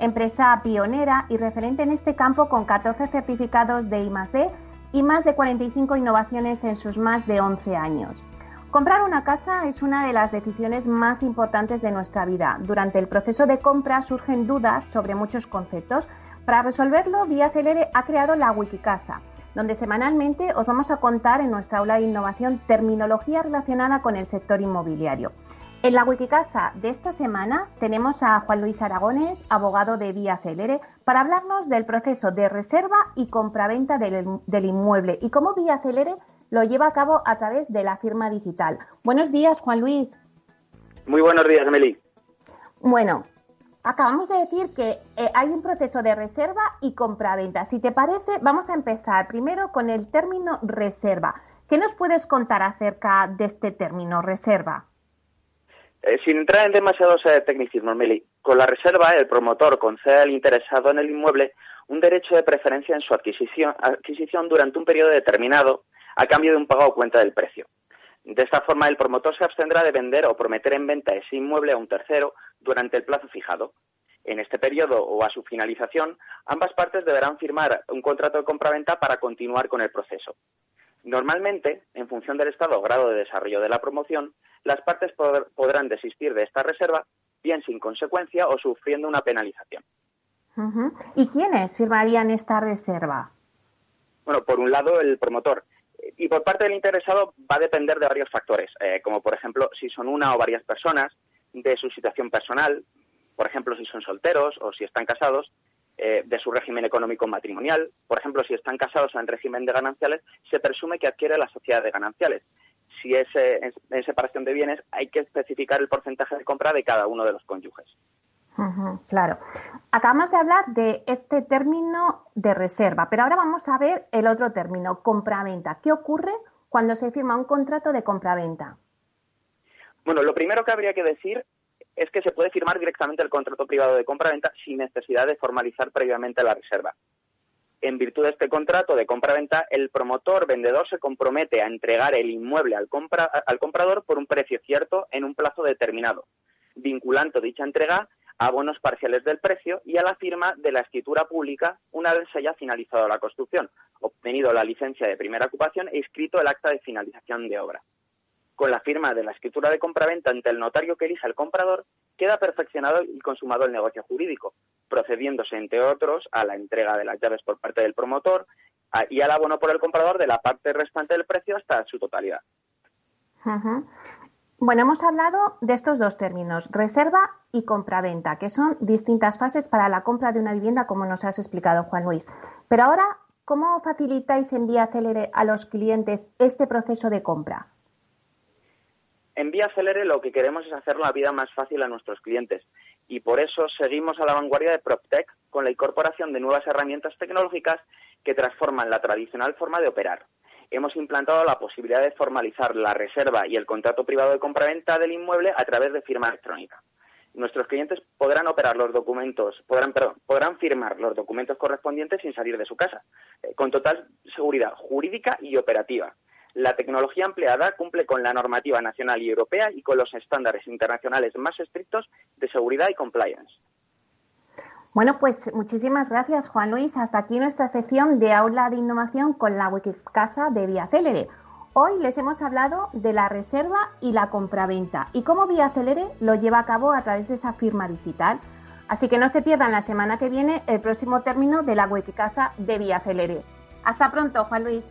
empresa pionera y referente en este campo con 14 certificados de I+D y más de 45 innovaciones en sus más de 11 años. Comprar una casa es una de las decisiones más importantes de nuestra vida. Durante el proceso de compra surgen dudas sobre muchos conceptos. Para resolverlo, Vía Celere ha creado la Wikicasa, donde semanalmente os vamos a contar en nuestra aula de innovación terminología relacionada con el sector inmobiliario. En la Wikicasa de esta semana tenemos a Juan Luis Aragones, abogado de Vía Celere, para hablarnos del proceso de reserva y compraventa del, del inmueble y cómo Vía Celere lo lleva a cabo a través de la firma digital. Buenos días, Juan Luis. Muy buenos días, Meli. Bueno, acabamos de decir que eh, hay un proceso de reserva y compraventa. Si te parece, vamos a empezar primero con el término reserva. ¿Qué nos puedes contar acerca de este término reserva? Eh, sin entrar en demasiados eh, tecnicismos, Meli, con la reserva el promotor concede al interesado en el inmueble un derecho de preferencia en su adquisición, durante un periodo determinado a cambio de un pago o cuenta del precio. De esta forma, el promotor se abstendrá de vender o prometer en venta ese inmueble a un tercero durante el plazo fijado. En este periodo o a su finalización, ambas partes deberán firmar un contrato de compraventa para continuar con el proceso. Normalmente, en función del estado o grado de desarrollo de la promoción, las partes podrán desistir de esta reserva, bien sin consecuencia o sufriendo una penalización. ¿Y quiénes firmarían esta reserva? Bueno, por un lado, el promotor. Y por parte del interesado va a depender de varios factores, eh, como por ejemplo si son una o varias personas, de su situación personal, por ejemplo si son solteros o si están casados, eh, de su régimen económico matrimonial. Por ejemplo, si están casados en régimen de gananciales, se presume que adquiere la sociedad de gananciales. Si es en separación de bienes, hay que especificar el porcentaje de compra de cada uno de los cónyuges. claro. Acabamos de hablar de este término de reserva, pero ahora vamos a ver el otro término, compraventa. ¿Qué ocurre cuando se firma un contrato de compraventa? Bueno, lo primero que habría que decir es que se puede firmar directamente el contrato privado de compra-venta sin necesidad de formalizar previamente la reserva. En virtud de este contrato de compra-venta, el promotor vendedor se compromete a entregar el inmueble al, al comprador por un precio cierto en un plazo determinado, vinculando dicha entrega a bonos parciales del precio y a la firma de la escritura pública una vez se haya finalizado la construcción, obtenido la licencia de primera ocupación e inscrito el acta de finalización de obra con la firma de la escritura de compraventa ante el notario que elija el comprador, queda perfeccionado y consumado el negocio jurídico, procediéndose, entre otros, a la entrega de las llaves por parte del promotor y al abono por el comprador de la parte restante del precio hasta su totalidad. Bueno, hemos hablado de estos dos términos, reserva y compraventa, que son distintas fases para la compra de una vivienda, como nos has explicado, Juan Luis. Pero ahora, ¿cómo facilitáis en vía célere a los clientes este proceso de compra? En Vía Celere lo que queremos es hacer la vida más fácil a nuestros clientes y por eso seguimos a la vanguardia de PropTech con la incorporación de nuevas herramientas tecnológicas que transforman la tradicional forma de operar. Hemos implantado la posibilidad de formalizar la reserva y el contrato privado de compraventa del inmueble a través de firma electrónica. Nuestros clientes podrán operar los documentos, podrán, podrán firmar los documentos correspondientes sin salir de su casa, eh, con total seguridad jurídica y operativa la tecnología empleada cumple con la normativa nacional y europea y con los estándares internacionales más estrictos de seguridad y compliance. Bueno, pues muchísimas gracias, Juan Luis. Hasta aquí nuestra sección de aula de innovación con la Wikicasa de Vía Célere. Hoy les hemos hablado de la reserva y la compraventa y cómo Vía Célere lo lleva a cabo a través de esa firma digital. Así que no se pierdan la semana que viene el próximo término de la Wikicasa de Vía Célere. Hasta pronto, Juan Luis.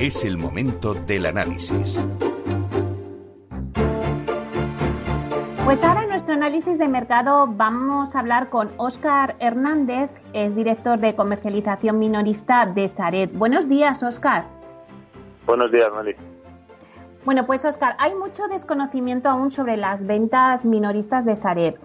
Es el momento del análisis. Pues ahora en nuestro análisis de mercado vamos a hablar con Óscar Hernández, es director de comercialización minorista de Saret. Buenos días, Óscar. Buenos días, Meli. Bueno, pues Óscar, hay mucho desconocimiento aún sobre las ventas minoristas de Saret.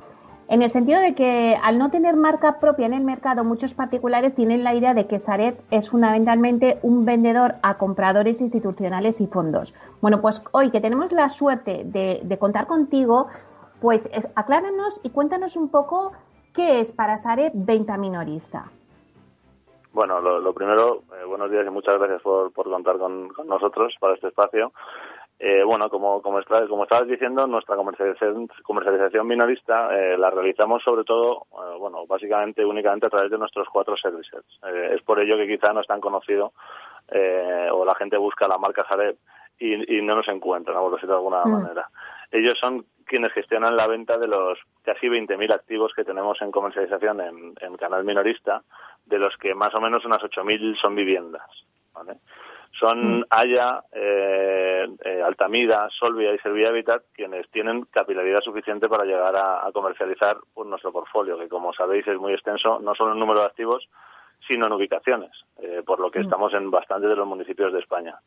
En el sentido de que al no tener marca propia en el mercado, muchos particulares tienen la idea de que Saret es fundamentalmente un vendedor a compradores institucionales y fondos. Bueno, pues hoy que tenemos la suerte de, contar contigo, pues acláranos y cuéntanos un poco qué es para Saret venta minorista. Bueno, lo, primero, eh, buenos días y muchas gracias por, contar con, nosotros para este espacio. Eh, bueno, como, como, como estabas diciendo, nuestra comercialización, comercialización minorista eh, la realizamos sobre todo, eh, bueno, básicamente únicamente a través de nuestros cuatro services. es por ello que quizá no es tan conocido o la gente busca la marca Sareb y, no nos encuentra, por decirlo de alguna mm. manera. Ellos son quienes gestionan la venta de los casi 20.000 activos que tenemos en comercialización en, en canal minorista, de los que más o menos unas 8.000 son viviendas. ¿vale? Son mm. Haya, eh, eh, Altamira, Solvia y Servia Habitat quienes tienen capilaridad suficiente para llegar a, comercializar pues, nuestro portfolio, que como sabéis es muy extenso, no solo en número de activos, sino en ubicaciones, eh, por lo que mm. estamos en bastantes de los municipios de España,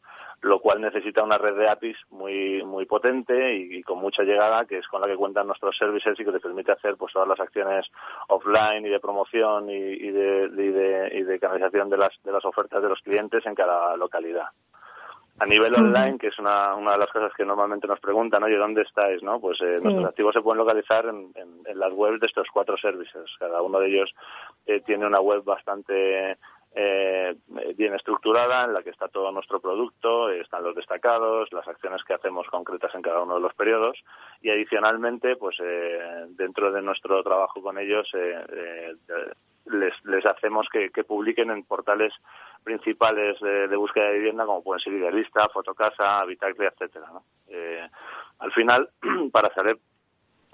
lo cual necesita una red de APIs muy muy potente y, con mucha llegada, que es con la que cuentan nuestros services y que te permite hacer pues todas las acciones offline y de promoción y, de, y de canalización de las, de las ofertas de los clientes en cada localidad. A nivel online, que es una, una de las cosas que normalmente nos preguntan, oye, ¿dónde estáis? no Pues eh, nuestros activos se pueden localizar en, en, las webs de estos cuatro servicios. Cada uno de ellos eh, tiene una web bastante eh, bien estructurada en la que está todo nuestro producto, están los destacados, las acciones que hacemos concretas en cada uno de los periodos y adicionalmente, pues eh, dentro de nuestro trabajo con ellos eh, les, les hacemos que, publiquen en portales principales de, búsqueda de vivienda como pueden ser Idealista, Fotocasa, Habitacle, etcétera. Eh, al final, para saber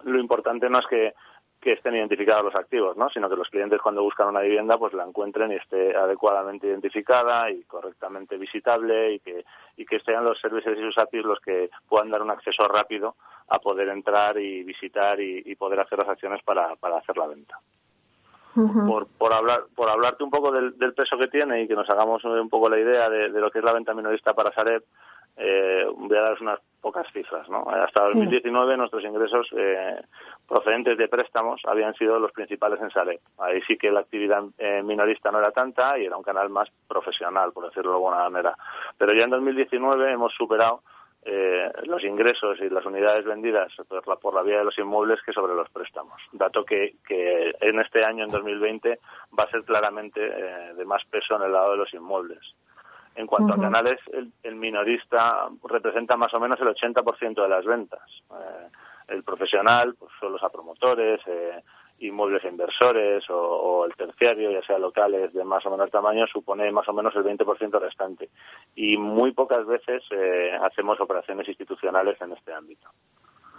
lo importante no es que, estén identificados los activos, ¿no? sino que los clientes cuando buscan una vivienda pues la encuentren y esté adecuadamente identificada y correctamente visitable y que, y estén los servicios y sus APIs los que puedan dar un acceso rápido a poder entrar y visitar y, poder hacer las acciones para hacer la venta por, por, hablar, por hablarte un poco del, peso que tiene y que nos hagamos un poco la idea de, lo que es la venta minorista para Sareb, eh, voy a daros unas pocas cifras. ¿no? Hasta 2019 nuestros ingresos eh, procedentes de préstamos habían sido los principales en Sareb. Ahí sí que la actividad eh, minorista no era tanta y era un canal más profesional, por decirlo de alguna manera. Pero ya en 2019 hemos superado eh, los ingresos y las unidades vendidas por la, por la vía de los inmuebles que sobre los préstamos. Dato que, que en este año, en 2020, va a ser claramente eh, de más peso en el lado de los inmuebles. En cuanto a canales, el, minorista representa más o menos el 80% de las ventas. Eh, el profesional pues, son los promotores, eh, inmuebles inversores o, el terciario, ya sea locales de más o menor tamaño, supone más o menos el 20% restante. Y muy pocas veces eh, hacemos operaciones institucionales en este ámbito.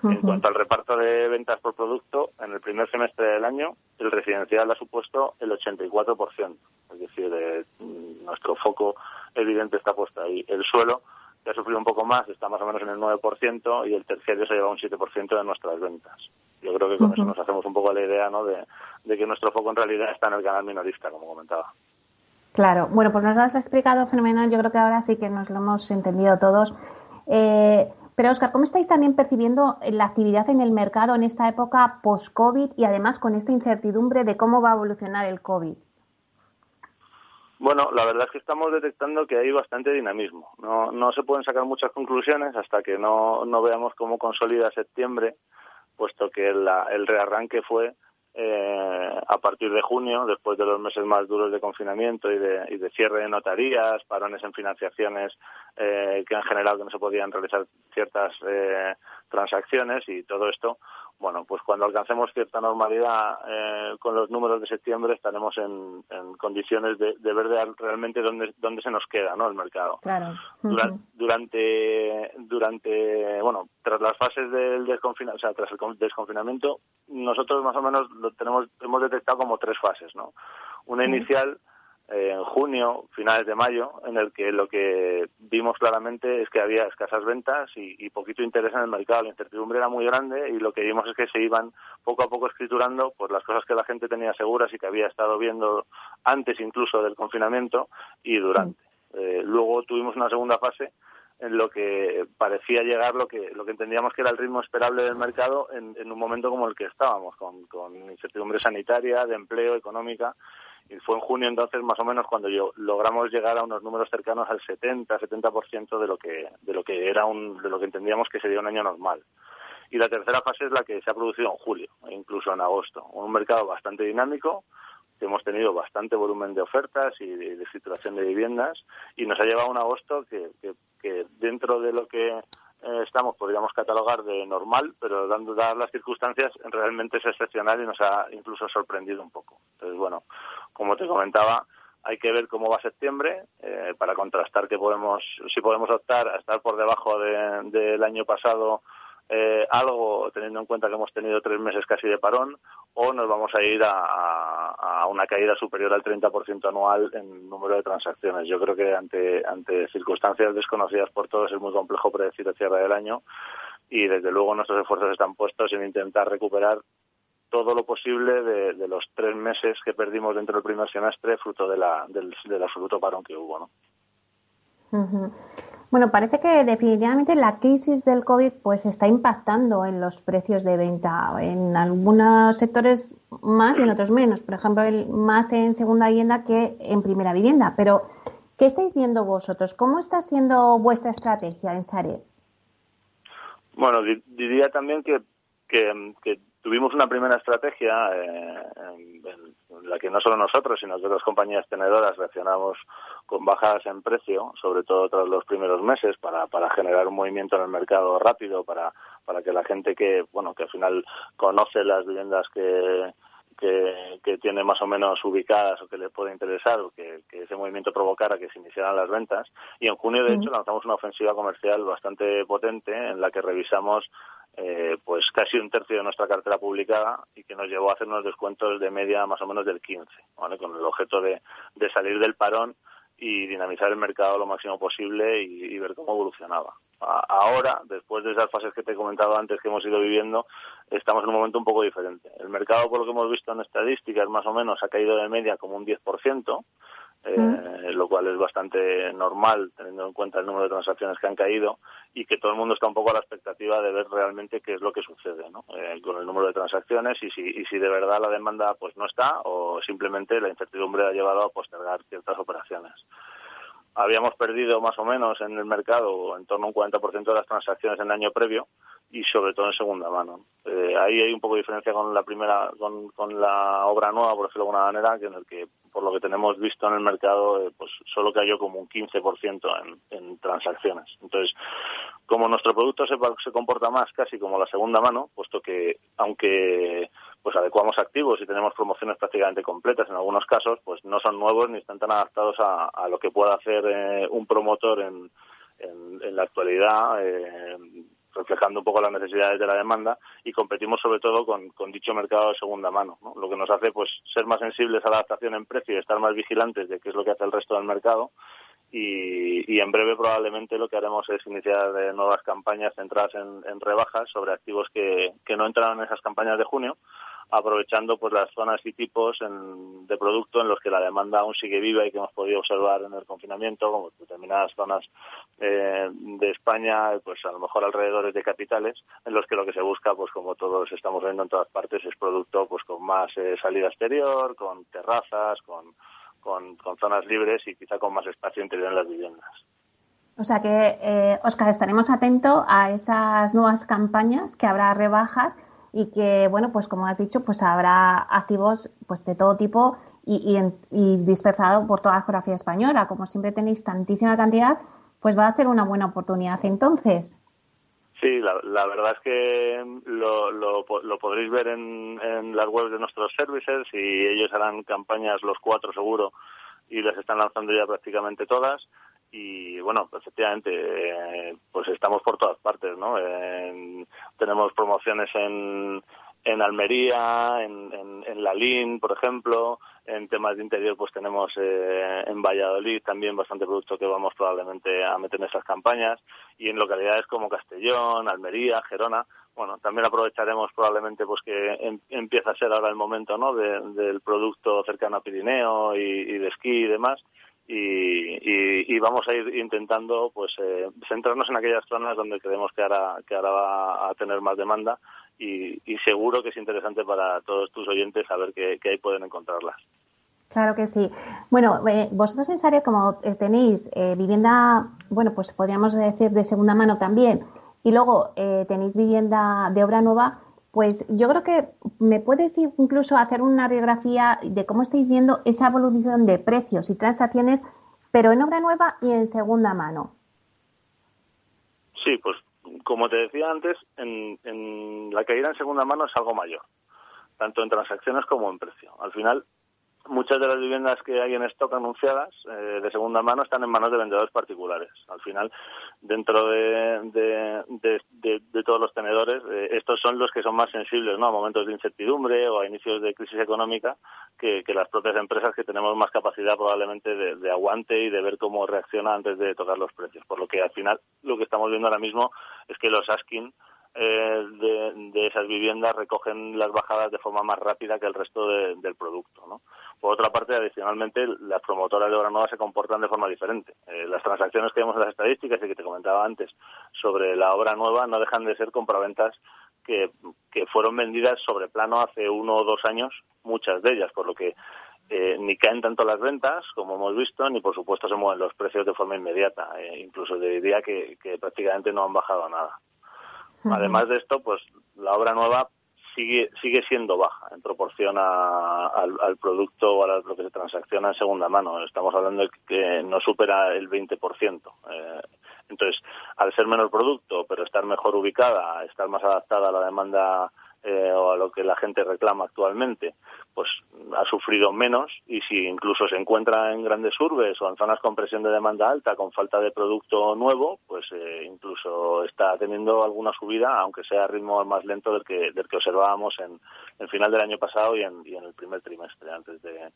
En cuanto al reparto de ventas por producto, en el primer semestre del año, el residencial ha supuesto el 84%. Es decir, eh, nuestro foco evidente está puesto ahí. El suelo, que ha sufrido un poco más, está más o menos en el 9% y el terciario se lleva un 7% de nuestras ventas. Yo creo que con eso nos hacemos un poco la idea ¿no? de, que nuestro foco en realidad está en el canal minorista, como comentaba. Claro, bueno, pues nos lo has explicado fenomenal. Yo creo que ahora sí que nos lo hemos entendido todos. Eh, pero, Oscar, ¿cómo estáis también percibiendo la actividad en el mercado en esta época post-COVID y además con esta incertidumbre de cómo va a evolucionar el COVID? Bueno, la verdad es que estamos detectando que hay bastante dinamismo. No, no se pueden sacar muchas conclusiones hasta que no, no veamos cómo consolida septiembre puesto que el rearranque fue eh, a partir de junio, después de los meses más duros de confinamiento y de, y de cierre de notarías, parones en financiaciones eh, que han generado que no se podían realizar ciertas eh, transacciones y todo esto, bueno, pues cuando alcancemos cierta normalidad eh, con los números de septiembre estaremos en, condiciones de, ver realmente dónde, dónde se nos queda ¿no? el mercado. Claro. durante, durante, bueno, tras las fases del desconfinamiento, o sea, tras el desconfinamiento, nosotros más o menos lo tenemos, hemos detectado como tres fases, ¿no? Una inicial en junio, finales de mayo, en el que lo que vimos claramente es que había escasas ventas y, poquito interés en el mercado. La incertidumbre era muy grande y lo que vimos es que se iban poco a poco escriturando por las cosas que la gente tenía seguras y que había estado viendo antes incluso del confinamiento y durante. Eh, luego tuvimos una segunda fase en lo que parecía llegar lo que lo que entendíamos que era el ritmo esperable del mercado en, un momento como el que estábamos, con incertidumbre sanitaria, de empleo, económica y fue en junio entonces más o menos cuando yo logramos llegar a unos números cercanos al 70 70% de lo que de lo que era un de lo que entendíamos que sería un año normal. Y la tercera fase es la que se ha producido en julio e incluso en agosto. Un mercado bastante dinámico que hemos tenido bastante volumen de ofertas y de, de escrituración de viviendas y nos ha llevado un agosto que, que, que dentro de lo que eh, estamos, podríamos catalogar de normal, pero dando dadas las circunstancias, realmente es excepcional y nos ha incluso sorprendido un poco. Entonces, bueno, como te comentaba, hay que ver cómo va septiembre eh, para contrastar que podemos, si podemos optar a estar por debajo del año pasado eh, algo, teniendo en cuenta que hemos tenido tres meses casi de parón, o nos vamos a ir a, una caída superior al 30% anual en número de transacciones. Yo creo que ante, ante circunstancias desconocidas por todos es muy complejo predecir el cierre del año y desde luego nuestros esfuerzos están puestos en intentar recuperar todo lo posible de, los tres meses que perdimos dentro del primer semestre fruto de la, del, absoluto parón que hubo. ¿no? Bueno, parece que definitivamente la crisis del COVID pues está impactando en los precios de venta. En algunos sectores más y en otros menos. Por ejemplo, más en segunda vivienda que en primera vivienda. Pero, ¿qué estáis viendo vosotros? ¿Cómo está siendo vuestra estrategia en Saret? Bueno, diría también que, que, tuvimos una primera estrategia eh, en la que no solo nosotros, sino que otras compañías tenedoras reaccionamos con bajadas en precio, sobre todo tras los primeros meses, para, para generar un movimiento en el mercado rápido, para, para que la gente que, bueno, que al final conoce las viviendas que, que, tiene más o menos ubicadas o que le puede interesar o que, ese movimiento provocara que se iniciaran las ventas. Y en junio, de hecho, lanzamos una ofensiva comercial bastante potente en la que revisamos eh, pues casi un tercio de nuestra cartera publicada y que nos llevó a hacer unos descuentos de media más o menos del 15, ¿vale? con el objeto de, salir del parón y dinamizar el mercado lo máximo posible y, ver cómo evolucionaba. ahora, después de esas fases que te he comentado antes que hemos ido viviendo, estamos en un momento un poco diferente. El mercado, por lo que hemos visto en estadísticas, más o menos ha caído de media como un 10%, eh, lo cual es bastante normal teniendo en cuenta el número de transacciones que han caído y que todo el mundo está un poco a la expectativa de ver realmente qué es lo que sucede ¿no? Eh, con el número de transacciones y si, y si de verdad la demanda pues no está o simplemente la incertidumbre ha llevado a postergar ciertas operaciones habíamos perdido más o menos en el mercado en torno a un 40% de las transacciones en el año previo y sobre todo en segunda mano. Eh, ahí hay un poco de diferencia con la primera, con, con, la obra nueva, por decirlo de alguna manera, que en el que por lo que tenemos visto en el mercado, eh, pues solo cayó como un 15% en, en transacciones. Entonces, como nuestro producto se, se comporta más casi como la segunda mano, puesto que aunque pues adecuamos activos y tenemos promociones prácticamente completas en algunos casos, pues no son nuevos ni están tan adaptados a, a lo que pueda hacer eh, un promotor en, en, la actualidad, eh, reflejando un poco las necesidades de la demanda y competimos sobre todo con, dicho mercado de segunda mano, ¿no? lo que nos hace pues ser más sensibles a la adaptación en precio y estar más vigilantes de qué es lo que hace el resto del mercado y, en breve probablemente lo que haremos es iniciar eh, nuevas campañas centradas en, en rebajas sobre activos que, que no entraron en esas campañas de junio aprovechando pues las zonas y tipos de producto en los que la demanda aún sigue viva y que hemos podido observar en el confinamiento, como determinadas zonas eh, de España, pues a lo mejor alrededores de capitales, en los que lo que se busca, pues como todos estamos viendo en todas partes, es producto pues con más eh, salida exterior, con terrazas, con, con, zonas libres y quizá con más espacio interior en las viviendas. O sea que, eh, Oscar, estaremos atentos a esas nuevas campañas que habrá rebajas y que, bueno, pues como has dicho, pues habrá activos pues de todo tipo y, y, dispersado por toda la geografía española. Como siempre tenéis tantísima cantidad, pues va a ser una buena oportunidad entonces. Sí, la, verdad es que lo, lo, podréis ver en, en, las webs de nuestros services y ellos harán campañas los cuatro seguro y les están lanzando ya prácticamente todas y bueno, efectivamente, eh, pues estamos por todas partes, ¿no? tenemos promociones en, en Almería, en, en, en Lalín, por ejemplo, en temas de interior pues tenemos eh, en Valladolid también bastante producto que vamos probablemente a meter en esas campañas y en localidades como Castellón, Almería, Gerona, bueno, también aprovecharemos probablemente pues que em, empieza a ser ahora el momento, ¿no? del producto cercano a Pirineo y, de esquí y demás y, y, vamos a ir intentando pues eh, centrarnos en aquellas zonas donde creemos que ahora que ahora va a tener más demanda y, seguro que es interesante para todos tus oyentes saber que, ahí pueden encontrarlas. Claro que sí. Bueno, eh, vosotros en Sare, como eh, tenéis eh, vivienda, bueno, pues podríamos decir de segunda mano también, y luego tenéis vivienda de obra nueva, pues yo creo que me puedes incluso hacer una radiografía de cómo estáis viendo esa evolución de precios y transacciones, pero en obra nueva y en segunda mano. Sí, pues como te decía antes, en, en la caída en segunda mano es algo mayor, tanto en transacciones como en precio. Al final, muchas de las viviendas que hay en stock anunciadas eh, de segunda mano están en manos de vendedores particulares. Al final, dentro de, de, todos los tenedores, eh, estos son los que son más sensibles a momentos de incertidumbre o a inicios de crisis económica que, las propias empresas que tenemos más capacidad probablemente de, aguante y de ver cómo reacciona antes de tocar los precios. Por lo que al final lo que estamos viendo ahora mismo es que los asking eh, de, esas viviendas recogen las bajadas de forma más rápida que el resto del producto. ¿no? Por otra parte, adicionalmente, las promotoras de obra nueva se comportan de forma diferente. Eh, las transacciones que vemos en las estadísticas y que te comentaba antes sobre la obra nueva no dejan de ser compraventas que, que fueron vendidas sobre plano hace uno o dos años, muchas de ellas, por lo que eh, ni caen tanto las ventas, como hemos visto, ni por supuesto se mueven los precios de forma inmediata. incluso diría que, que prácticamente no han bajado nada. Además de esto, pues la obra nueva sigue sigue siendo baja en proporción al, producto o a lo que se transacciona en segunda mano. Estamos hablando de que no supera el 20%. Eh, entonces, al ser menor producto, pero estar mejor ubicada, estar más adaptada a la demanda eh, o a lo que la gente reclama actualmente, pues ha sufrido menos y si incluso se encuentra en grandes urbes o en zonas con presión de demanda alta, con falta de producto nuevo, pues eh, incluso está teniendo alguna subida, aunque sea a ritmo más lento del que, del que observábamos en el final del año pasado y en, el primer trimestre antes de,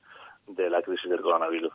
de la crisis del coronavirus.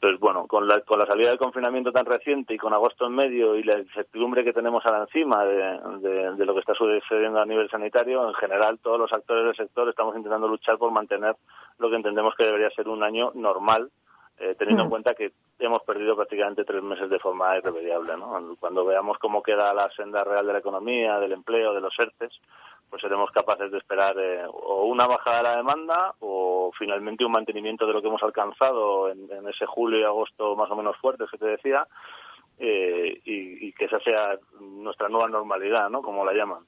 Entonces, bueno, con la, con la salida del confinamiento tan reciente y con agosto en medio y la incertidumbre que tenemos ahora encima de, de, lo que está sucediendo a nivel sanitario, en general todos los actores del sector estamos intentando luchar por mantener lo que entendemos que debería ser un año normal, eh, teniendo en mm. cuenta que hemos perdido prácticamente tres meses de forma irremediable. ¿no? Cuando veamos cómo queda la senda real de la economía, del empleo, de los ERTES, pues seremos capaces de esperar eh, o una bajada de la demanda o finalmente un mantenimiento de lo que hemos alcanzado en, ese julio y agosto más o menos fuertes que te decía eh, y, que esa sea nuestra nueva normalidad, ¿no? Como la llaman.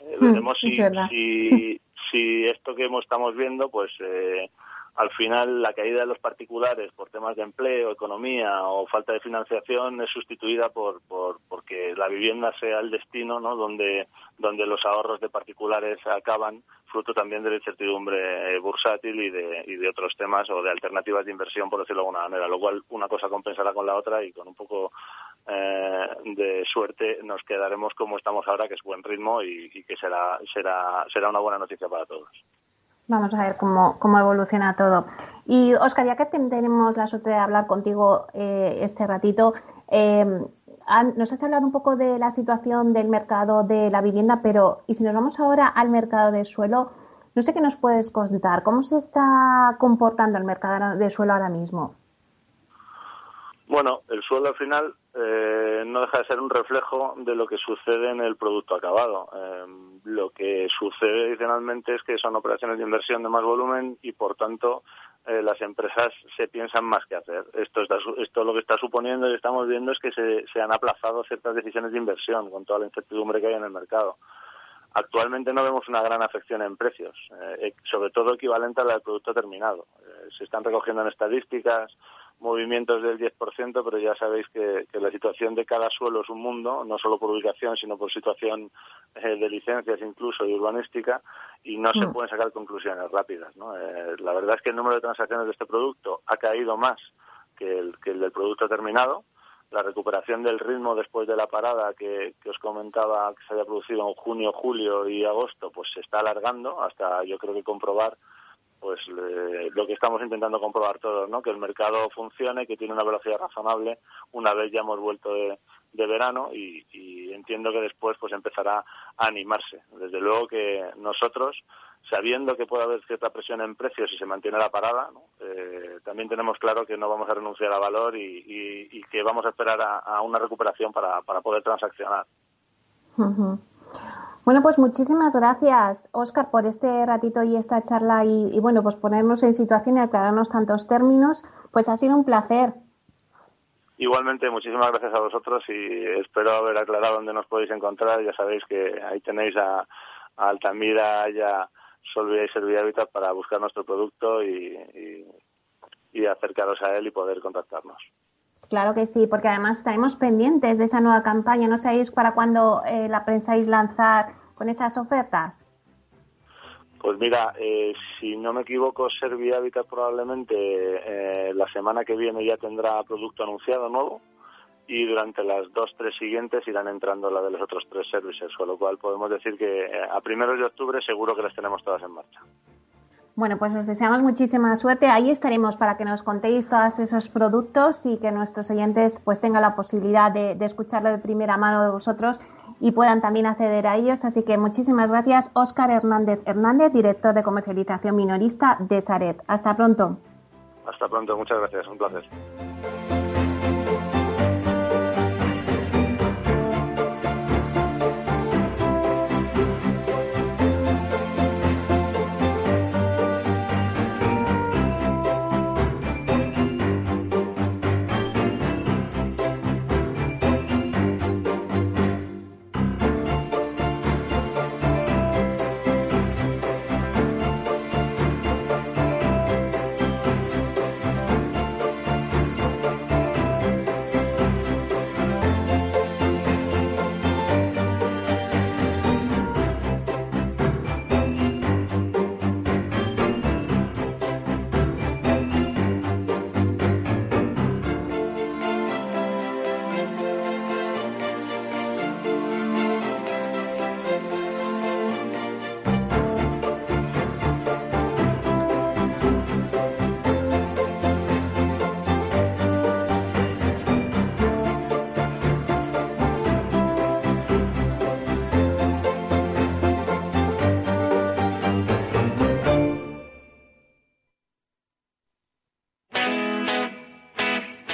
Eh, hmm, veremos si, si, si, esto que estamos viendo, pues eh, al final la caída de los particulares por temas de empleo, economía o falta de financiación es sustituida por, por porque la vivienda sea el destino, ¿no? Donde donde los ahorros de particulares acaban fruto también de la incertidumbre eh, bursátil y de, y de otros temas o de alternativas de inversión, por decirlo de alguna manera, lo cual una cosa compensará con la otra y con un poco eh, de suerte nos quedaremos como estamos ahora, que es buen ritmo y, que será, será, será una buena noticia para todos. Vamos a ver cómo, cómo evoluciona todo. Y Oscar, ya que tenemos la suerte de hablar contigo eh, este ratito, eh, nos has hablado un poco de la situación del mercado de la vivienda, pero y si nos vamos ahora al mercado de suelo, no sé qué nos puedes contar. ¿Cómo se está comportando el mercado de suelo ahora mismo? Bueno, el suelo al final eh, no deja de ser un reflejo de lo que sucede en el producto acabado. Eh, lo que sucede adicionalmente es que son operaciones de inversión de más volumen y, por tanto, eh, las empresas se piensan más que hacer. Esto, esto lo que está suponiendo y estamos viendo es que se, han aplazado ciertas decisiones de inversión con toda la incertidumbre que hay en el mercado. Actualmente no vemos una gran afección en precios, eh, sobre todo equivalente al producto terminado. Eh, se están recogiendo en estadísticas movimientos del 10%, pero ya sabéis que, la situación de cada suelo es un mundo, no solo por ubicación, sino por situación eh, de licencias incluso y urbanística, y no se mm. pueden sacar conclusiones rápidas. la verdad es que el número de transacciones de este producto ha caído más que el, que el del producto terminado, la recuperación del ritmo después de la parada que, os comentaba que se había producido en junio, julio y agosto, pues se está alargando hasta yo creo que comprobar pues lo que estamos intentando comprobar todos, ¿no? Que el mercado funcione, que tiene una velocidad razonable una vez ya hemos vuelto de, verano y, y, entiendo que después pues empezará a animarse. Desde luego que nosotros sabiendo que puede haber cierta presión en precios si se mantiene la parada, eh, también tenemos claro que no vamos a renunciar a valor y, que vamos a esperar a, una recuperación para, poder transaccionar. Bueno, pues muchísimas gracias, Óscar, por este ratito y esta charla y, bueno, pues ponernos en situación y aclararnos tantos términos. Pues ha sido un placer. Igualmente, muchísimas gracias a vosotros y espero haber aclarado dónde nos podéis encontrar. Ya sabéis que ahí tenéis a, Altamira y a, Solvia y Servia Habitat para buscar nuestro producto y, acercaros a él y poder contactarnos. Claro que sí, porque además estaremos pendientes de esa nueva campaña. ¿No sabéis para cuándo eh, la pensáis lanzar con esas ofertas? Pues mira, eh, si no me equivoco, Servia Habitat probablemente eh, la semana que viene ya tendrá producto anunciado nuevo y durante las dos, tres siguientes irán entrando la de los otros tres servicios, con lo cual podemos decir que eh, a primeros de octubre seguro que las tenemos todas en marcha. Bueno, pues os deseamos muchísima suerte. Ahí estaremos para que nos contéis todos esos productos y que nuestros oyentes pues tengan la posibilidad de, de escucharlo de primera mano de vosotros y puedan también acceder a ellos. Así que muchísimas gracias, Óscar Hernández Hernández, director de comercialización minorista de Saret. Hasta pronto. Hasta pronto, muchas gracias, un placer.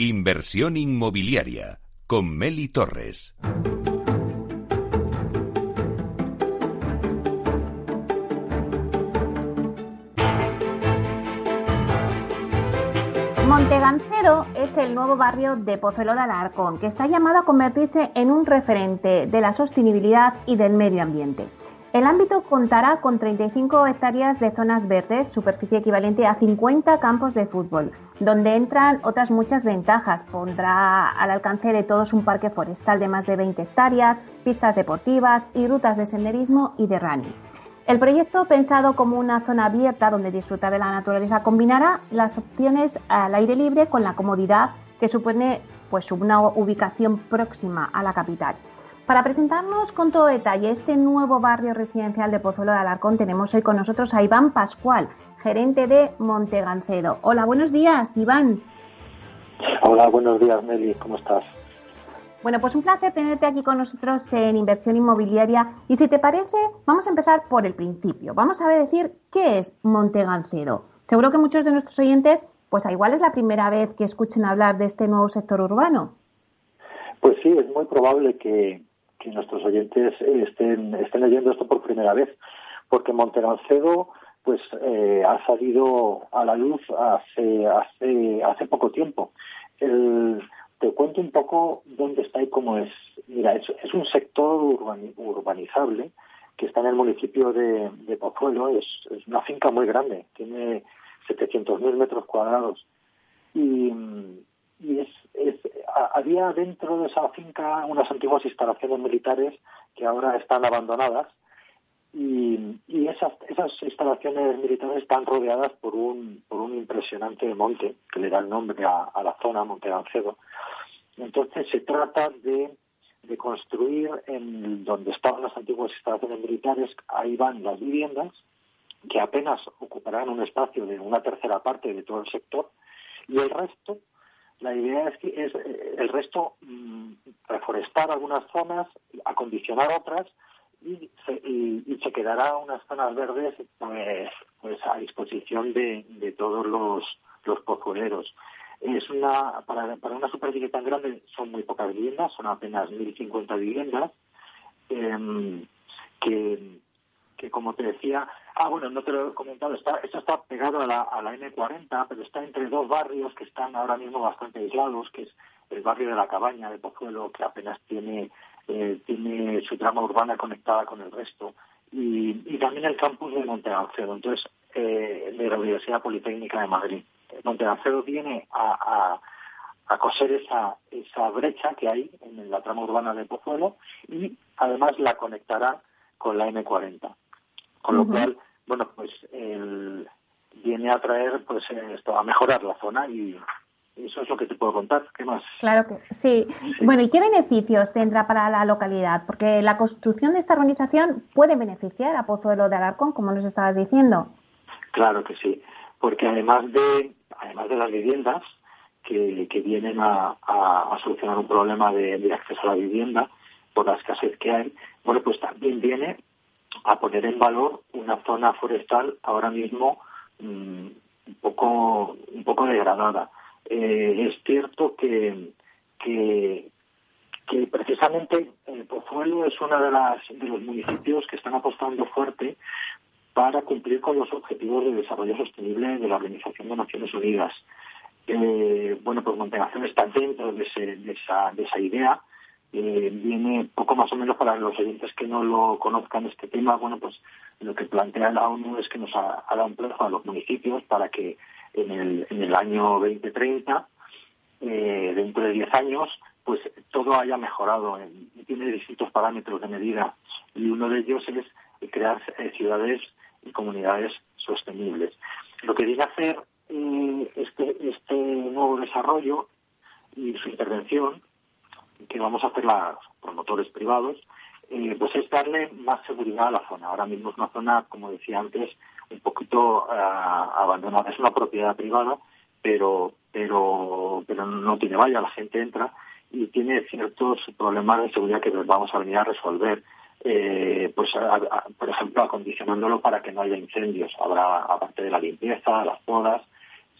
Inversión inmobiliaria con Meli Torres. Montegancero es el nuevo barrio de Pozuelo de Alarcón, que está llamado a convertirse en un referente de la sostenibilidad y del medio ambiente. El ámbito contará con 35 hectáreas de zonas verdes, superficie equivalente a 50 campos de fútbol, donde entran otras muchas ventajas. Pondrá al alcance de todos un parque forestal de más de 20 hectáreas, pistas deportivas y rutas de senderismo y de running. El proyecto, pensado como una zona abierta donde disfrutar de la naturaleza, combinará las opciones al aire libre con la comodidad que supone pues, una ubicación próxima a la capital. Para presentarnos con todo detalle este nuevo barrio residencial de Pozuelo de Alarcón, tenemos hoy con nosotros a Iván Pascual, gerente de Montegancedo. Hola, buenos días, Iván. Hola, buenos días, Meli, ¿cómo estás? Bueno, pues un placer tenerte aquí con nosotros en inversión inmobiliaria. Y si te parece, vamos a empezar por el principio. Vamos a ver decir qué es Montegancedo. Seguro que muchos de nuestros oyentes, pues igual es la primera vez que escuchen hablar de este nuevo sector urbano. Pues sí, es muy probable que, que nuestros oyentes estén, estén leyendo esto por primera vez, porque Montegancedo pues eh, ha salido a la luz hace hace hace poco tiempo. te cuento un poco dónde está y cómo es. Mira, es, es un sector urbanizable que está en el municipio de, de Pozuelo. Es, es, una finca muy grande, tiene 700.000 metros cuadrados. Y, y es, es, había dentro de esa finca unas antiguas instalaciones militares que ahora están abandonadas y, esas, instalaciones militares están rodeadas por un, por un impresionante monte que le da el nombre a, a la zona, Monte Gancedo. Entonces se trata de, de construir en donde estaban las antiguas instalaciones militares, ahí van las viviendas, que apenas ocuparán un espacio de una tercera parte de todo el sector, y el resto la idea es que es eh, el resto mm, reforestar algunas zonas, acondicionar otras y se, y, se quedará unas zonas verdes pues, pues a disposición de, todos los, los pozuelos. Es una, para, para una superficie tan grande son muy pocas viviendas, son apenas 1.050 viviendas, eh, que, que como te decía, ah, bueno, no te lo he comentado, está, esto está pegado a la, a la N40, pero está entre dos barrios que están ahora mismo bastante aislados, que es el barrio de la Cabaña de Pozuelo, que apenas tiene, eh, tiene su trama urbana conectada con el resto, y, y también el campus de Montegancedo, entonces, eh, de la Universidad Politécnica de Madrid. Montegancedo viene a, a, a coser esa, esa brecha que hay en la trama urbana de Pozuelo y además la conectará con la M40. Con lo cual, bueno, pues viene a traer, pues esto, a mejorar la zona y eso es lo que te puedo contar. ¿Qué más? Claro que sí. Bueno, ¿y qué beneficios tendrá para la localidad? Porque la construcción de esta organización puede beneficiar a Pozuelo de Alarcón, como nos estabas diciendo. Claro que sí, porque además de además de las viviendas que, que vienen a, a, solucionar un problema de, de acceso a la vivienda por la escasez que hay, bueno, pues también viene a poner en valor una zona forestal ahora mismo mm, un poco un poco degradada. Eh, es cierto que, que, precisamente el Pozuelo es uno de, las, de los municipios que están apostando fuerte para cumplir con los objetivos de desarrollo sostenible de la Organización de Naciones Unidas. Eh, bueno, pues Montegación está dentro de, ese, de, esa, de esa idea eh, viene poco más o menos para los oyentes que no lo conozcan este tema, bueno, pues lo que plantea la ONU es que nos haga un plazo a los municipios para que en el, en el año 2030, eh, dentro de 10 años, pues todo haya mejorado. tiene distintos parámetros de medida y uno de ellos es crear eh, ciudades y comunidades sostenibles. Lo que viene a hacer eh, este, este nuevo desarrollo y su intervención que vamos a hacer los promotores privados, eh, pues es darle más seguridad a la zona. Ahora mismo es una zona, como decía antes, un poquito uh, abandonada. Es una propiedad privada, pero, pero, pero no tiene valla. La gente entra y tiene ciertos problemas de seguridad que vamos a venir a resolver. Eh, pues, por ejemplo, acondicionándolo para que no haya incendios. Habrá, aparte de la limpieza, las podas,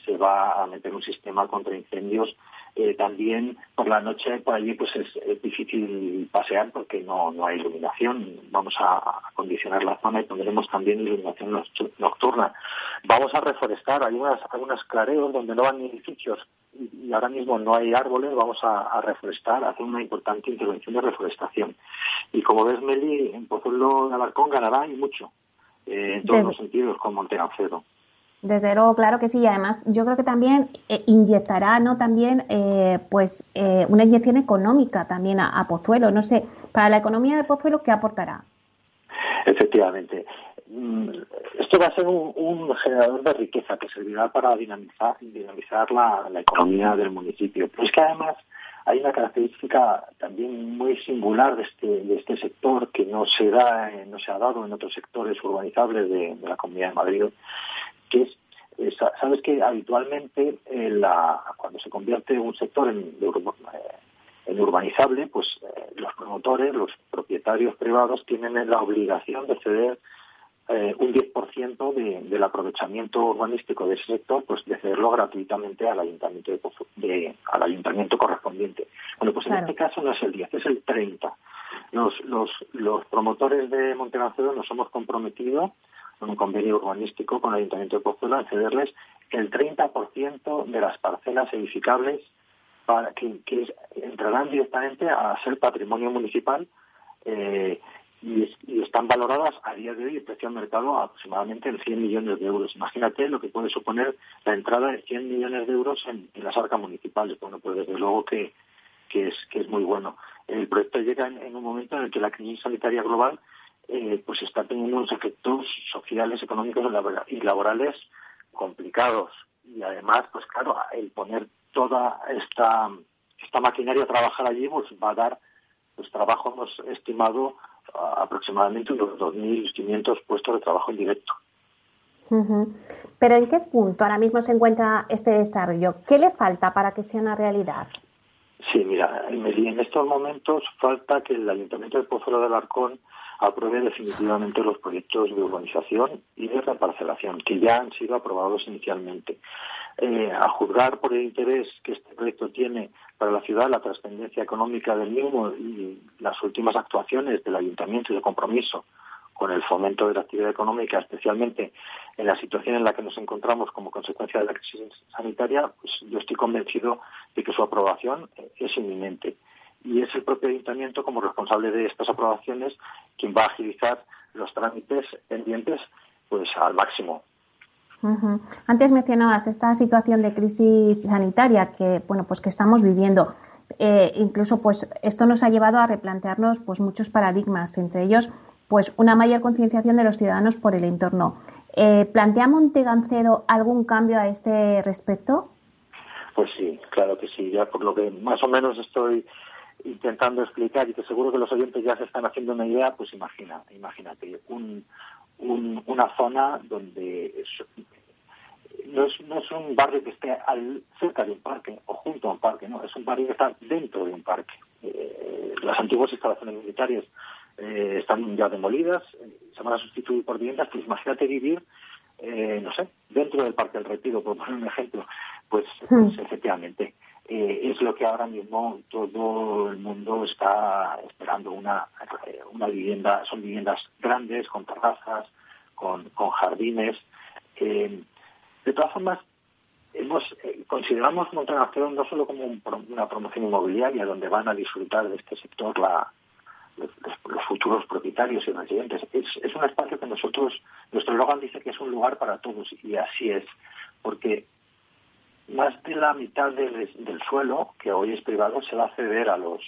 se va a meter un sistema contra incendios eh, también por la noche por allí pues es, difícil pasear porque no, no hay iluminación. Vamos a acondicionar la zona y pondremos también iluminación nocturna. Vamos a reforestar, hay unas, algunas clareos donde no van edificios y ahora mismo no hay árboles, vamos a, reforestar, a hacer una importante intervención de reforestación. Y como ves, Meli, en Pozuelo de Alarcón ganará y mucho, eh, en todos los sentidos, con Montegancedo. Desde luego, claro que sí. Y además, yo creo que también eh, inyectará, ¿no? También, eh, pues, eh, una inyección económica también a, Pozuelo. No sé, para la economía de Pozuelo, ¿qué aportará? Efectivamente. Mm, esto va a ser un, generador de riqueza que servirá para dinamizar, dinamizar la, economía del municipio. Pero es que además hay una característica también muy singular de este, de este sector que no se da, no se ha dado en otros sectores urbanizables de la Comunidad de Madrid, que es eh, sabes que habitualmente eh, cuando se convierte un sector en, eh, urbanizable, pues los promotores, los propietarios privados tienen la obligación de ceder un 10% del aprovechamiento urbanístico de ese sector, pues de cederlo gratuitamente al ayuntamiento de, al ayuntamiento correspondiente. Bueno, pues en este caso no es el 10, es el 30. Los, los, los promotores de Montegancedo nos hemos comprometido un convenio urbanístico con el Ayuntamiento de Pozuelo cederles el 30% de las parcelas edificables para que, entrarán directamente a ser patrimonio municipal eh, y, están valoradas a día de hoy el precio de mercado aproximadamente en 100 millones de euros. Imagínate lo que puede suponer la entrada de 100 millones de euros en, las arcas municipales. Bueno, pues desde luego que, que, es, que es muy bueno. El proyecto llega en un momento en el que la crisis sanitaria global eh, pues está teniendo unos efectos sociales, económicos y laborales complicados. Y además, pues claro, el poner toda esta, esta maquinaria a trabajar allí, pues va a dar pues trabajo, hemos estimado aproximadamente unos 2.500 puestos de trabajo en directo. Pero ¿en qué punto ahora mismo se encuentra este desarrollo? ¿Qué le falta para que sea una realidad? Sí, mira, en estos momentos falta que el Ayuntamiento de Pozuelo del Arcón apruebe definitivamente los proyectos de urbanización y de reparcelación que ya han sido aprobados inicialmente. Eh, a juzgar por el interés que este proyecto tiene para la ciudad, la trascendencia económica del mismo y las últimas actuaciones del ayuntamiento y de compromiso con el fomento de la actividad económica, especialmente en la situación en la que nos encontramos como consecuencia de la crisis sanitaria, pues yo estoy convencido de que su aprobación es inminente y es el propio ayuntamiento como responsable de estas aprobaciones quien va a agilizar los trámites pendientes pues al máximo. Antes mencionabas esta situación de crisis sanitaria que bueno pues que estamos viviendo. Eh, incluso pues esto nos ha llevado a replantearnos pues muchos paradigmas, entre ellos pues una mayor concienciación de los ciudadanos por el entorno. Eh, ¿Plantea Montegancedo algún cambio a este respecto? Pues sí, claro que sí. Ya por lo que más o menos estoy intentando explicar y que seguro que los oyentes ya se están haciendo una idea, pues imagina, imagínate, un, una zona donde no, es, no es un barrio que esté al, cerca de un parque o junto a un parque, no, es un barrio que está dentro de un parque. Eh, las antiguas instalaciones militares eh, están ya demolidas, se van a sustituir por viviendas, pues imagínate vivir, eh, no sé, dentro del Parque del Retiro, por poner un ejemplo, pues, pues hmm. efectivamente eh, es lo que ahora mismo todo el mundo está esperando una, una vivienda, son viviendas grandes, con terrazas, con, con jardines. Eh, de todas formas, hemos, eh, consideramos no solo como una promoción inmobiliaria donde van a disfrutar de este sector la, los, futuros propietarios y residentes. Es, es un espacio que nosotros, nuestro eslogan dice que es un lugar para todos y así es, porque más de la mitad del, suelo, que hoy es privado, se va a ceder a los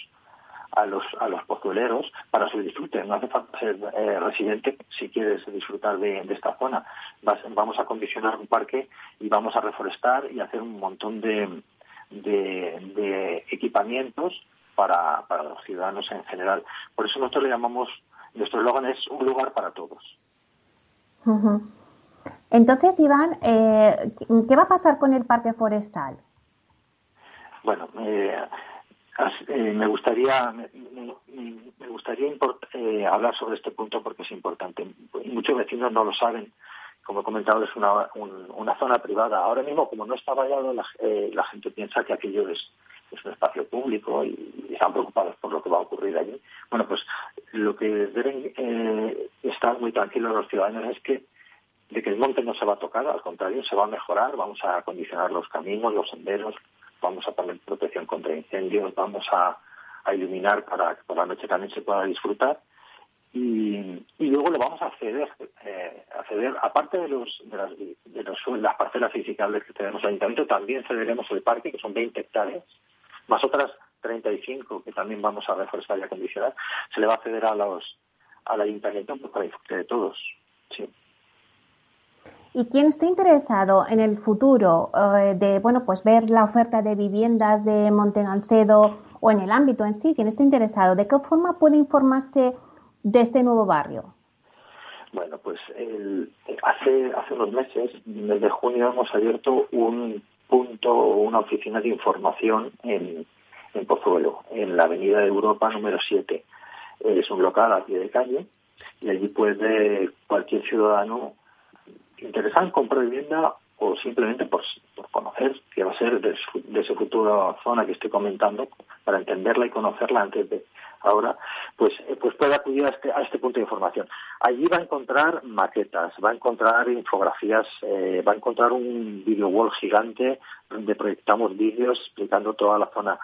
a los a los pozueleros para su disfrute. No hace falta ser eh, residente si quieres disfrutar de, esta zona. vamos a condicionar un parque y vamos a reforestar y hacer un montón de, de, equipamientos para, para los ciudadanos en general. Por eso nosotros le llamamos, nuestro eslogan es un lugar para todos. Entonces, Iván, eh, ¿qué va a pasar con el parque forestal? Bueno, eh, eh, me gustaría me, gustaría hablar sobre este punto porque es importante. Muchos vecinos no lo saben. Como he comentado, es una, zona privada. Ahora mismo, como no está vallado, la, la gente piensa que aquello es, es un espacio público y, están preocupados por lo que va a ocurrir allí. Bueno, pues lo que deben eh, estar muy tranquilos los ciudadanos es que de que el monte no se va a tocar, al contrario, se va a mejorar, vamos a acondicionar los caminos, los senderos, vamos a poner protección contra incendios, vamos a, iluminar para que por la noche también se pueda disfrutar y, luego le vamos a acceder, eh, acceder aparte de los de las, de los, las parcelas edificables que tenemos en el ayuntamiento, también cederemos el parque, que son 20 hectáreas, más otras 35 que también vamos a reforestar y acondicionar, se le va a acceder a los al ayuntamiento para disfrutar de todos. Sí. Y quien esté interesado en el futuro eh, de bueno pues ver la oferta de viviendas de Montegancedo o en el ámbito en sí, quien esté interesado, ¿de qué forma puede informarse de este nuevo barrio? Bueno, pues hace, hace unos meses, desde junio, hemos abierto un punto, una oficina de información en, en Pozuelo, en la Avenida de Europa número 7. Es un local a pie de calle y allí puede cualquier ciudadano interesado en comprar vivienda o simplemente por, conocer qué va a ser de su, de su futura zona que estoy comentando, para entenderla y conocerla antes de ahora, pues, eh, pues puede acudir a este, a este punto de información. Allí va a encontrar maquetas, va a encontrar infografías, eh, va a encontrar un video wall gigante donde proyectamos vídeos explicando toda la zona.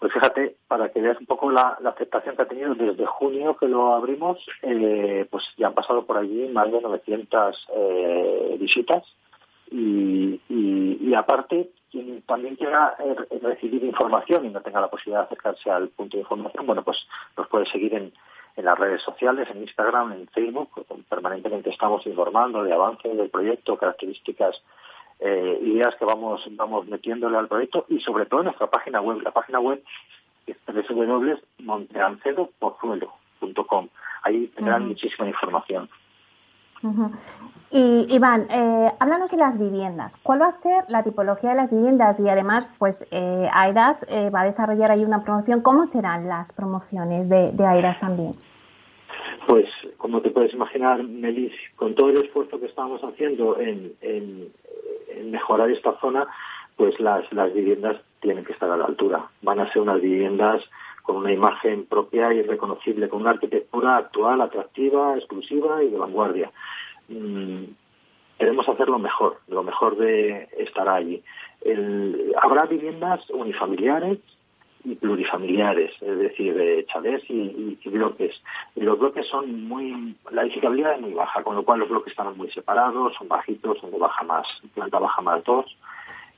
Pues fíjate, para que veas un poco la, aceptación que ha tenido desde junio que lo abrimos, eh, pues ya han pasado por allí más de 900 visitas y, aparte, quien también quiera eh, recibir información y no tenga la posibilidad de acercarse al punto de información, bueno, pues nos puede seguir en, las redes sociales, en Instagram, en Facebook. Permanentemente estamos informando de avances del proyecto, características, eh, ideas que vamos, vamos metiéndole al proyecto y sobre todo en nuestra página web. La página web es www.monteancedoporzuelo.com. Ahí tendrán muchísima información. Y Iván, eh, háblanos de las viviendas. ¿Cuál va a ser la tipología de las viviendas? Y además, pues eh, AIDAS eh, va a desarrollar ahí una promoción. ¿Cómo serán las promociones de, de AIDAS también? Pues, como te puedes imaginar, Melis, con todo el esfuerzo que estamos haciendo en, en, mejorar esta zona, pues las, las viviendas tienen que estar a la altura. Van a ser unas viviendas con una imagen propia y reconocible, con una arquitectura actual, atractiva, exclusiva y de vanguardia. Mm, queremos hacerlo mejor, lo mejor de estar allí. habrá viviendas unifamiliares y plurifamiliares, es decir, de chalés y, bloques. Y los bloques son muy, la edificabilidad es muy baja, con lo cual los bloques están muy separados, son bajitos, son de baja más, planta baja más dos.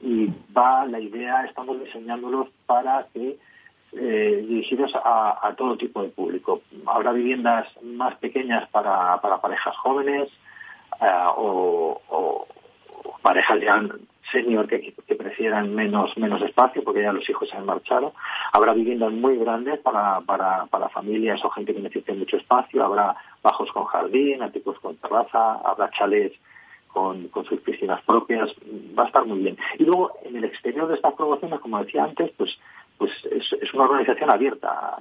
Y va la idea, estamos diseñándolos para que eh, dirigidos a, todo tipo de público. Habrá viviendas más pequeñas para, parejas jóvenes eh, o, parejas ya senior que, prefieran menos menos espacio porque ya los hijos se han marchado. Habrá viviendas muy grandes para, para, para familias o gente que necesite mucho espacio. Habrá bajos con jardín, áticos con terraza, habrá chalets con, con, sus piscinas propias, va a estar muy bien. Y luego, en el exterior de estas promociones, como decía antes, pues pues es, una organización abierta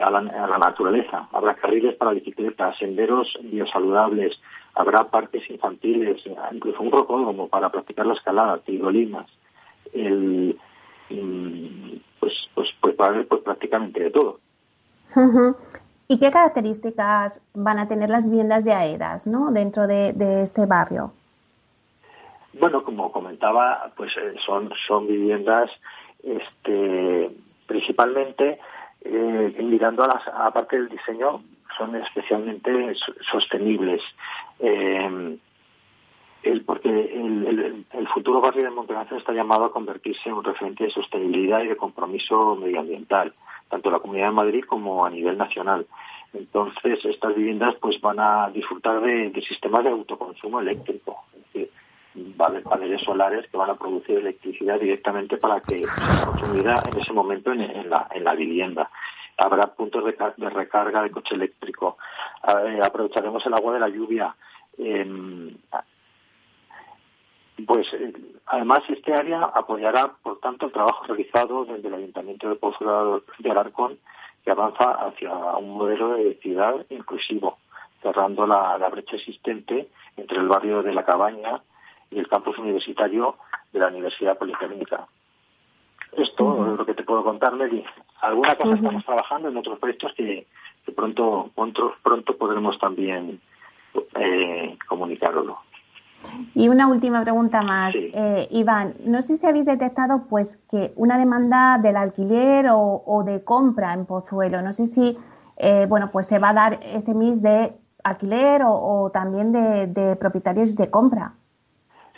a la, naturaleza. Habrá carriles para bicicletas, senderos biosaludables, habrá parques infantiles, incluso un rocódromo para practicar la escalada, tirolinas. El, mm, pues, pues, pues va a haber pues, prácticamente de todo. ¿Y qué características van a tener las viviendas de AEDAS ¿no? dentro de, este barrio? Bueno, como comentaba, pues eh, son, son viviendas este, principalmente eh, mirando a, las, a parte del diseño son especialmente sostenibles. Eh, el, porque el, futuro barrio de Montegancedo está llamado a convertirse en un referente de sostenibilidad y de compromiso medioambiental, tanto en la Comunidad de Madrid como a nivel nacional. Entonces, estas viviendas pues van a disfrutar de, sistemas de autoconsumo eléctrico. Paneles solares que van a producir electricidad directamente para que sea consumida en ese momento en, la, en la vivienda. Habrá puntos de, recarga de coche eléctrico. Aprovecharemos el agua de la lluvia. Em, pues eh, además este área apoyará, por tanto, el trabajo realizado desde el Ayuntamiento de Pozo de Alarcón que avanza hacia un modelo de ciudad inclusivo, cerrando la brecha existente entre el barrio de la Cabaña y el campus universitario de la Universidad Politécnica. esto es lo que te puedo contar, Meli. Alguna cosa estamos trabajando en otros proyectos que, pronto, pronto, pronto podremos también eh, comunicarlo. Y una última pregunta más, eh, Iván. No sé si habéis detectado, pues, que una demanda del alquiler o, de compra en Pozuelo. No sé si, eh, bueno, pues se va a dar ese mix de alquiler o, también de, propietarios de compra.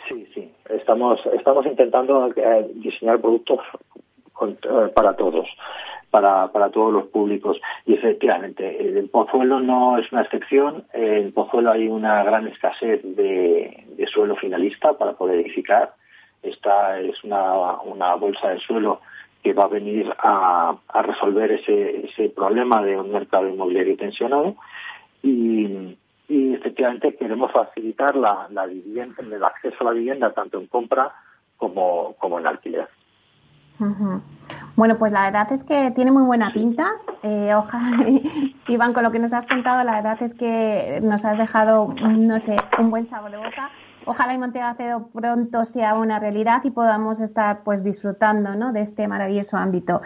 Sí, sí. Estamos, estamos intentando eh, diseñar productos para todos para, para todos los públicos. Y efectivamente, el Pozuelo no es una excepción. En Pozuelo hay una gran escasez de, suelo finalista para poder edificar. Esta es una, una bolsa de suelo que va a venir a, a resolver ese, ese problema de un mercado inmobiliario tensionado. Y, y efectivamente queremos facilitar la, la vivienda, el acceso a la vivienda tanto en compra como, como en alquiler. Bueno, pues la verdad es que tiene muy buena pinta. Eh, ojalá, Iván, con lo que nos has contado, la verdad es que nos has dejado, no sé, un buen sabor de boca. Ojalá y Montegancedo pronto sea una realidad y podamos estar pues disfrutando ¿no? de este maravilloso ámbito.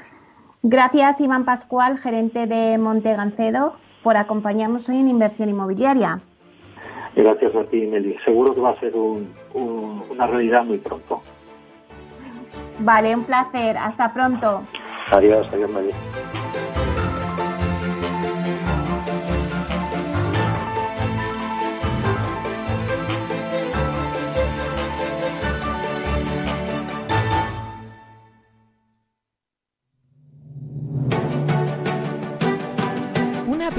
Gracias, Iván Pascual, gerente de Montegancedo, por acompañarnos hoy en Inversión Inmobiliaria. Gracias a ti, Meli. Seguro que va a ser una realidad muy pronto. Vale, un placer. Hasta pronto. Adiós, adiós, María.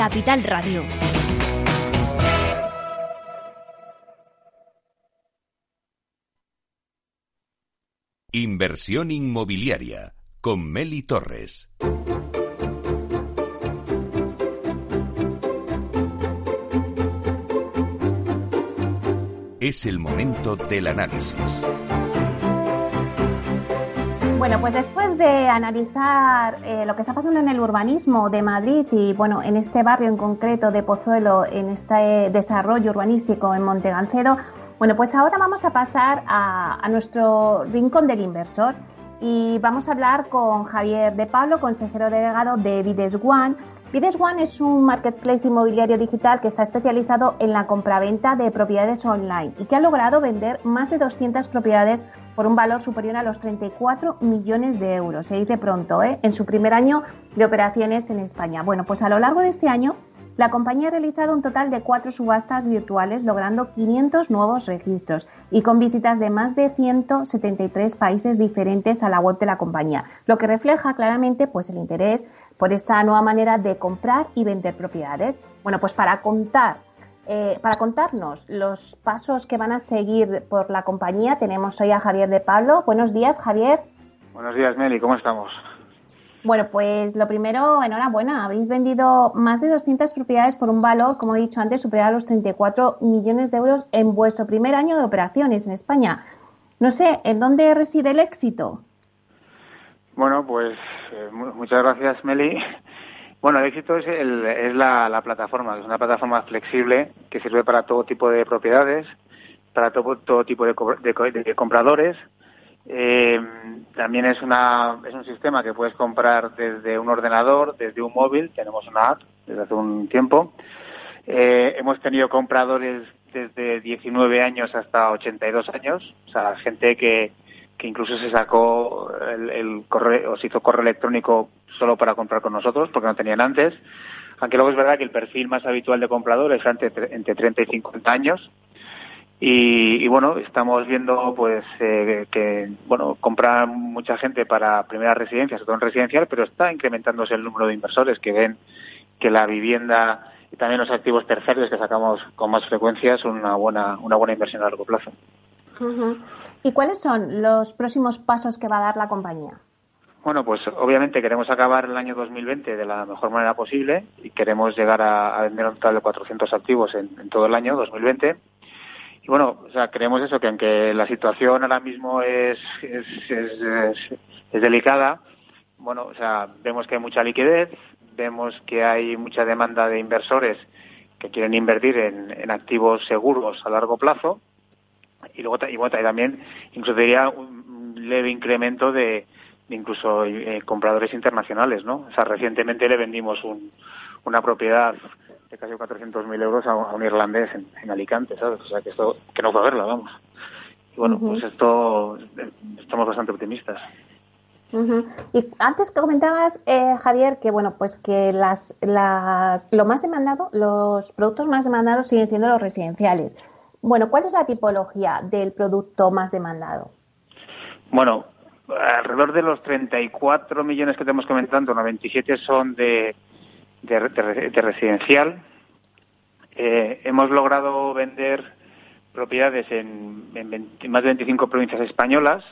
Capital Radio. Inversión inmobiliaria con Meli Torres. Es el momento del análisis. Bueno, pues después de analizar eh, lo que está pasando en el urbanismo de Madrid y, bueno, en este barrio en concreto de Pozuelo, en este desarrollo urbanístico en Montegancedo, bueno, pues ahora vamos a pasar a, nuestro rincón del inversor y vamos a hablar con Javier de Pablo, consejero delegado de Vides One. Vides One es un marketplace inmobiliario digital que está especializado en la compraventa de propiedades online y que ha logrado vender más de 200 propiedades por un valor superior a los 34 millones de euros. Se dice pronto, ¿eh? en su primer año de operaciones en España. Bueno, pues a lo largo de este año la compañía ha realizado un total de cuatro subastas virtuales, logrando 500 nuevos registros y con visitas de más de 173 países diferentes a la web de la compañía, lo que refleja claramente pues, el interés por esta nueva manera de comprar y vender propiedades. Bueno, pues para contar eh, para contarnos los pasos que van a seguir por la compañía, tenemos hoy a Javier de Pablo. Buenos días, Javier. Buenos días, Meli. ¿Cómo estamos? Bueno, pues lo primero, enhorabuena. Habéis vendido más de 200 propiedades por un valor, como he dicho antes, superior a los 34 millones de euros en vuestro primer año de operaciones en España. No sé, ¿en dónde reside el éxito? Bueno, pues eh, muchas gracias, Meli. Bueno, el éxito es, es la, plataforma, es una plataforma flexible que sirve para todo tipo de propiedades, para todo, tipo de compradores eh, también es, una, es un sistema que puedes comprar desde un ordenador, desde un móvil. Tenemos una app desde hace un tiempo. Eh, hemos tenido compradores desde 19 años hasta 82 años. O sea, gente que, que incluso se sacó el, correo o se hizo correo electrónico solo para comprar con nosotros porque no tenían antes. Aunque luego es verdad que el perfil más habitual de comprador es entre, entre 30 y 50 años. Y, bueno, estamos viendo pues eh, que bueno compra mucha gente para primeras residencias, todo en residencial, pero está incrementándose el número de inversores que ven que la vivienda y también los activos terceros que sacamos con más frecuencia son una buena una buena inversión a largo plazo. ¿Y cuáles son los próximos pasos que va a dar la compañía? Bueno, pues obviamente queremos acabar el año 2020 de la mejor manera posible y queremos llegar a, vender un total de 400 activos en, todo el año 2020. Y bueno, o sea, creemos eso, que aunque la situación ahora mismo es, es, es, delicada, bueno, o sea, vemos que hay mucha liquidez, vemos que hay mucha demanda de inversores que quieren invertir en, activos seguros a largo plazo y luego y, bueno, también incluso diría un leve incremento de, incluso eh, compradores internacionales, ¿no? O sea, recientemente le vendimos una propiedad de casi 400.000 euros a, un irlandés en, Alicante, ¿sabes? O sea, que esto, que no fue verla, vamos. Y bueno, pues esto, estamos bastante optimistas. Y antes que comentabas, eh, Javier, que bueno, pues que las, las, lo más demandado, los productos más demandados siguen siendo los residenciales. Bueno, ¿cuál es la tipología del producto más demandado? Bueno, alrededor de los 34 millones que tenemos comentando, 97 son de, de, residencial. Eh, hemos logrado vender propiedades en, más de 25 provincias españolas.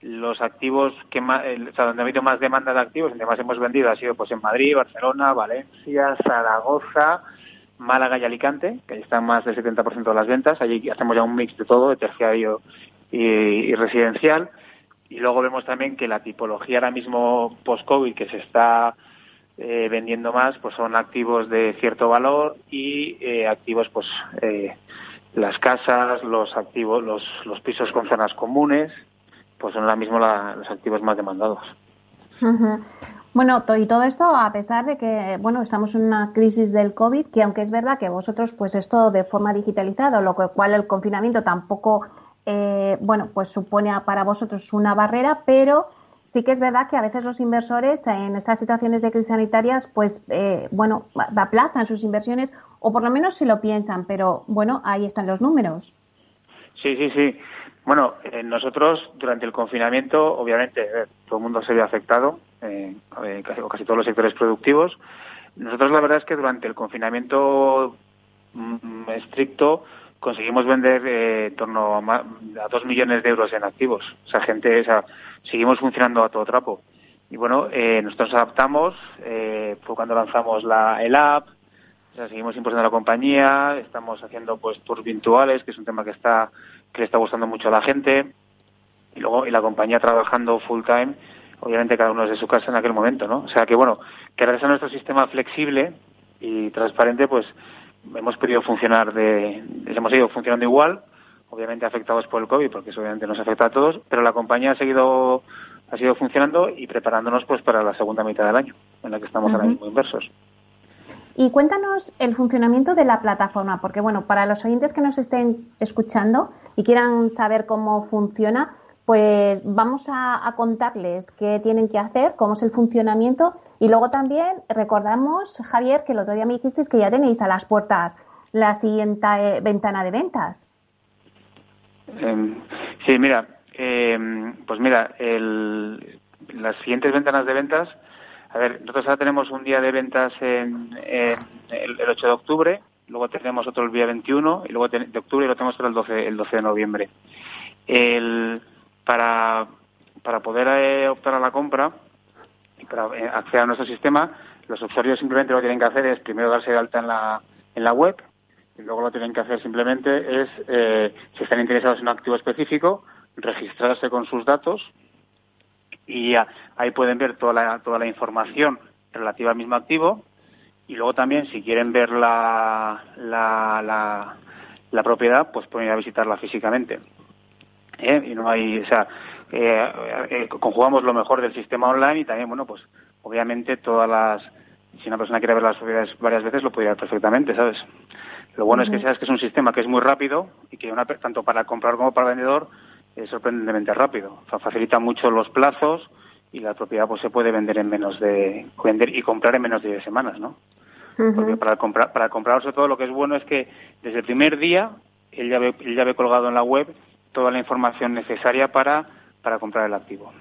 Los activos que más, o sea, donde ha habido más demanda de activos, donde más hemos vendido ha sido pues en Madrid, Barcelona, Valencia, Zaragoza, Málaga y Alicante, que ahí están más del 70% de las ventas. Allí hacemos ya un mix de todo, de terciario y residencial. Y luego vemos también que la tipología ahora mismo post-COVID que se está eh, vendiendo más, pues son activos de cierto valor y eh, activos, pues eh, las casas, los activos, los, los pisos con zonas comunes, pues son ahora mismo los activos más demandados. Bueno, y todo esto a pesar de que, bueno, estamos en una crisis del COVID, que aunque es verdad que vosotros, pues esto de forma digitalizada, lo cual el confinamiento tampoco eh, bueno, pues supone para vosotros una barrera, pero sí que es verdad que a veces los inversores en estas situaciones de crisis sanitarias, pues, eh, bueno, aplazan sus inversiones o por lo menos si lo piensan, pero bueno, ahí están los números. Sí, sí, sí. Bueno, eh, nosotros durante el confinamiento, obviamente, todo el mundo se ve afectado, casi, casi todos los sectores productivos. Nosotros la verdad es que durante el confinamiento mm, estricto conseguimos vender eh, en torno a, dos millones de euros en activos. O sea, gente, o sea, seguimos funcionando a todo trapo. Y bueno, eh, nosotros adaptamos, eh, fue cuando lanzamos la, el app, o sea, seguimos impulsando la compañía, estamos haciendo pues tours virtuales, que es un tema que está que le está gustando mucho a la gente, y luego y la compañía trabajando full time, obviamente cada uno desde su casa en aquel momento, ¿no? O sea que bueno, que gracias a nuestro sistema flexible y transparente, pues hemos podido funcionar de, hemos ido funcionando igual, obviamente afectados por el COVID, porque eso obviamente nos afecta a todos, pero la compañía ha seguido, ha seguido funcionando y preparándonos pues para la segunda mitad del año, en la que estamos ahora mismo inversos. Y cuéntanos el funcionamiento de la plataforma, porque bueno, para los oyentes que nos estén escuchando y quieran saber cómo funciona, pues vamos a, contarles qué tienen que hacer, cómo es el funcionamiento y luego también recordamos, Javier, que el otro día me dijisteis que ya tenéis a las puertas la siguiente eh, ventana de ventas. Em, sí, mira, em, pues mira, las siguientes ventanas de ventas, a ver, nosotros ahora tenemos un día de ventas en, el, 8 de octubre, luego tenemos otro el día 21 y luego de octubre y lo tenemos el 12, el 12 de noviembre. El, para, para poder eh, optar a la compra y para eh, acceder a nuestro sistema, los usuarios simplemente lo que tienen que hacer es primero darse de alta en la, en la web y luego lo tienen que hacer simplemente es, eh, si están interesados en un activo específico, registrarse con sus datos y ahí pueden ver toda la, toda la información relativa al mismo activo y luego también si quieren ver la, la, la, la propiedad, pues pueden ir a visitarla físicamente. ¿eh? y no hay, o sea, eh, eh, conjugamos lo mejor del sistema online y también, bueno, pues obviamente todas las, si una persona quiere ver las propiedades varias veces lo puede ver perfectamente, ¿sabes? Lo bueno es que sabes que es un sistema que es muy rápido y que una, tanto para comprar como para vendedor es sorprendentemente rápido. O sea, facilita mucho los plazos y la propiedad pues se puede vender en menos de vender y comprar en menos de 10 semanas, ¿no? Porque para comprar para comprar sobre todo lo que es bueno es que desde el primer día él ya ve, él ya ve colgado en la web toda la información necesaria para, para comprar el activo.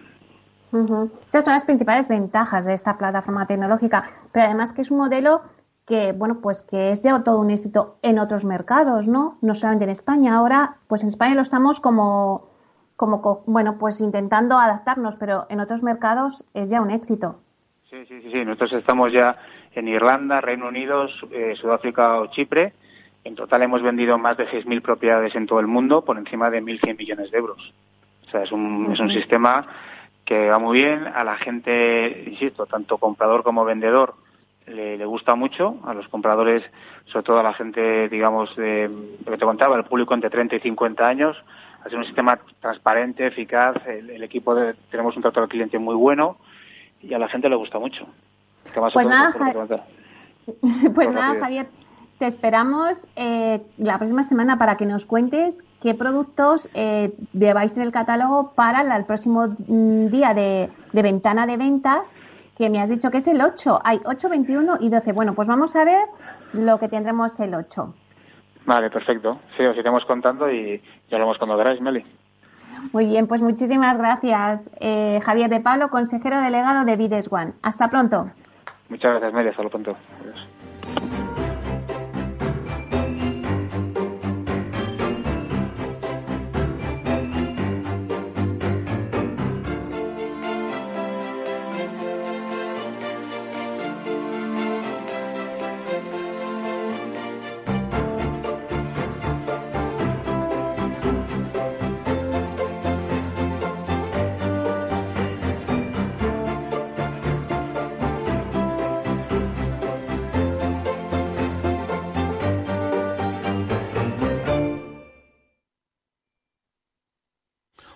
Esas son las principales ventajas de esta plataforma tecnológica, pero además que es un modelo que, bueno, pues que es ya todo un éxito en otros mercados, ¿no? No solamente en España. Ahora, pues en España lo estamos como, como, bueno, pues intentando adaptarnos, pero en otros mercados es ya un éxito. Sí, sí, sí, nosotros estamos ya en Irlanda, Reino Unido, eh, Sudáfrica o Chipre. En total hemos vendido más de 6.000 propiedades en todo el mundo por encima de 1.100 millones de euros. O sea, es un, es un sistema que va muy bien. A la gente, insisto, tanto comprador como vendedor, le, gusta mucho. A los compradores, sobre todo a la gente, digamos, de, lo que te contaba, el público entre 30 y 50 años. Ha sido un sistema transparente, eficaz. El, equipo de, tenemos un trato al cliente muy bueno y a la gente le gusta mucho. Pues nada, pues nada, Javier, te esperamos eh, la próxima semana para que nos cuentes qué productos eh, lleváis en el catálogo para el próximo mm, día de, ventana de ventas, que me has dicho que es el 8. Hay 8, 21 y 12. Bueno, pues vamos a ver lo que tendremos el 8. Vale, perfecto. Sí, os iremos contando y ya lo vemos cuando queráis, Meli. Muy bien, pues muchísimas gracias, eh, Javier de Pablo, consejero delegado de Vides One. Hasta pronto. Muchas gracias, Meli. Hasta pronto.